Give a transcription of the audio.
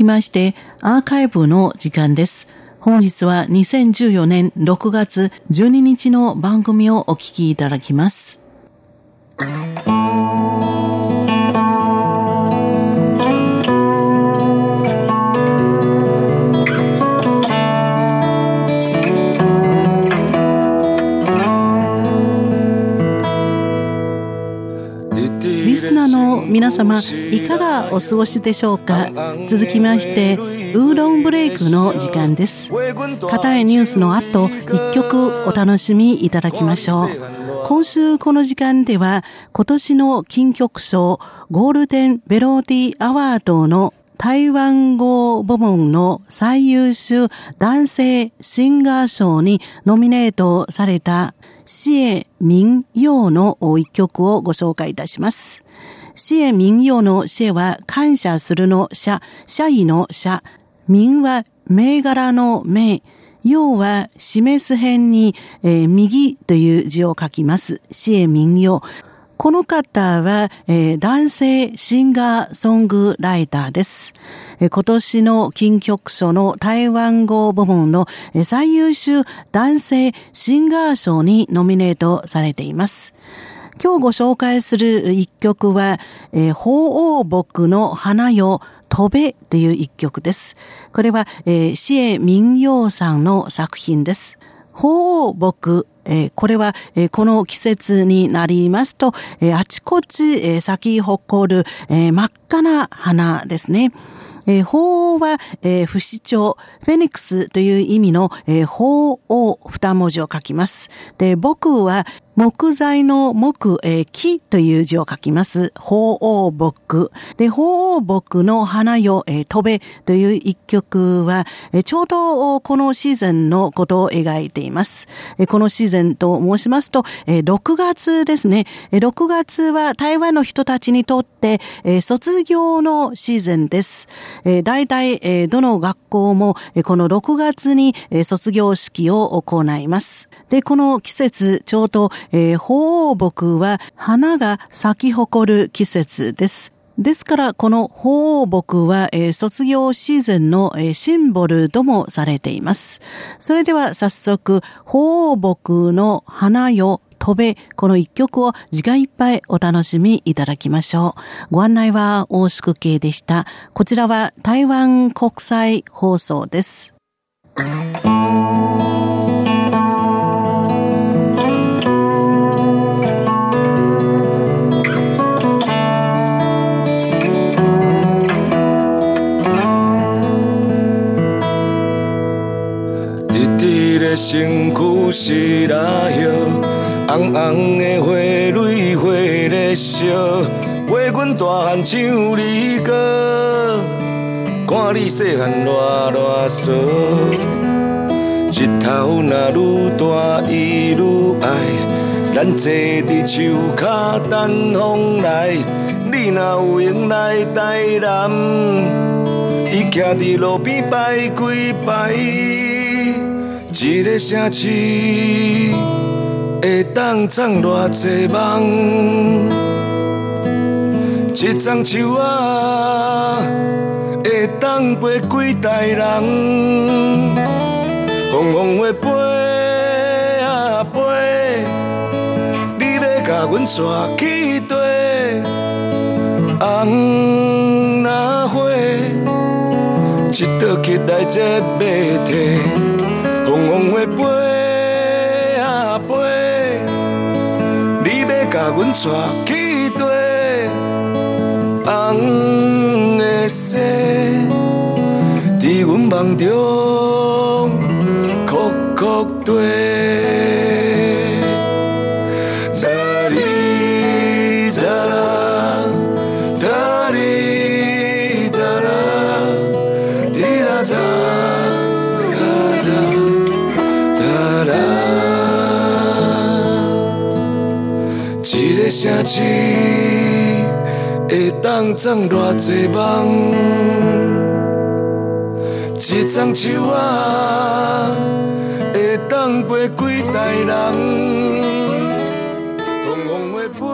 きましてアーカイブの時間です。本日は2014年6月12日の番組をお聞きいただきます。皆様いかがお過ごしでしょうか？続きましてウーロンブレイクの時間です。硬いニュースの後一曲お楽しみいただきましょう。今週この時間では今年の金曲賞ゴールデンベローディアワードの台湾語部門の最優秀男性シンガー賞にノミネートされたシエ・ミンヨーの一曲をご紹介いたします。支援民謡の支は感謝するの社、社員の社、民は銘柄の銘、要は示す辺に、えー、右という字を書きます。支援民謡。この方は、えー、男性シンガーソングライターです。えー、今年の金曲賞の台湾語部門の、えー、最優秀男性シンガー賞にノミネートされています。今日ご紹介する一曲は、えー、鳳凰木の花よ飛べという一曲です。これは、えー、シエ民謡さんの作品です。鳳凰木、えー、これは、えー、この季節になりますと、えー、あちこち、え、咲き誇る、え、真っ赤な花ですね。えー、鳳凰は、え、不死鳥、フェニックスという意味の、えー、鳳凰二文字を書きます。で、僕は、木材の木、えー、木という字を書きます。鳳凰木。で、鳳凰木の花よ、えー、飛べという一曲は、えー、ちょうどこのシーズンのことを描いています。えー、このシーズンと申しますと、えー、6月ですね。えー、6月は台湾の人たちにとって、えー、卒業のシーズンです。えー、大体、えー、どの学校も、えー、この6月に、えー、卒業式を行います。で、この季節、ちょうど、えー、鳳凰木は花が咲き誇る季節です。ですから、この鳳凰木は、えー、卒業シーズンの、えー、シンボルともされています。それでは早速、鳳凰木の花よ飛べ、この一曲を時間いっぱいお楽しみいただきましょう。ご案内は大宿慶でした。こちらは台湾国際放送です。身躯是拉叶，红红的花蕊花咧烧，陪阮大汉唱离歌，看你细汉热热烧。日头若愈大伊愈爱，咱坐伫树脚等风来。你若有闲来台南，伊徛伫路边摆几摆。一个城市会当藏偌济梦，一丛树啊会当陪几代人，风风雨飞啊飞，你要甲阮带去地，红那花，一倒起来这马蹄。风会飞啊飞，你要甲阮带去地，红的雪，伫阮梦中哭哭对。城市会当长偌济梦，一丛树啊会当陪几代人，忙忙袂飞。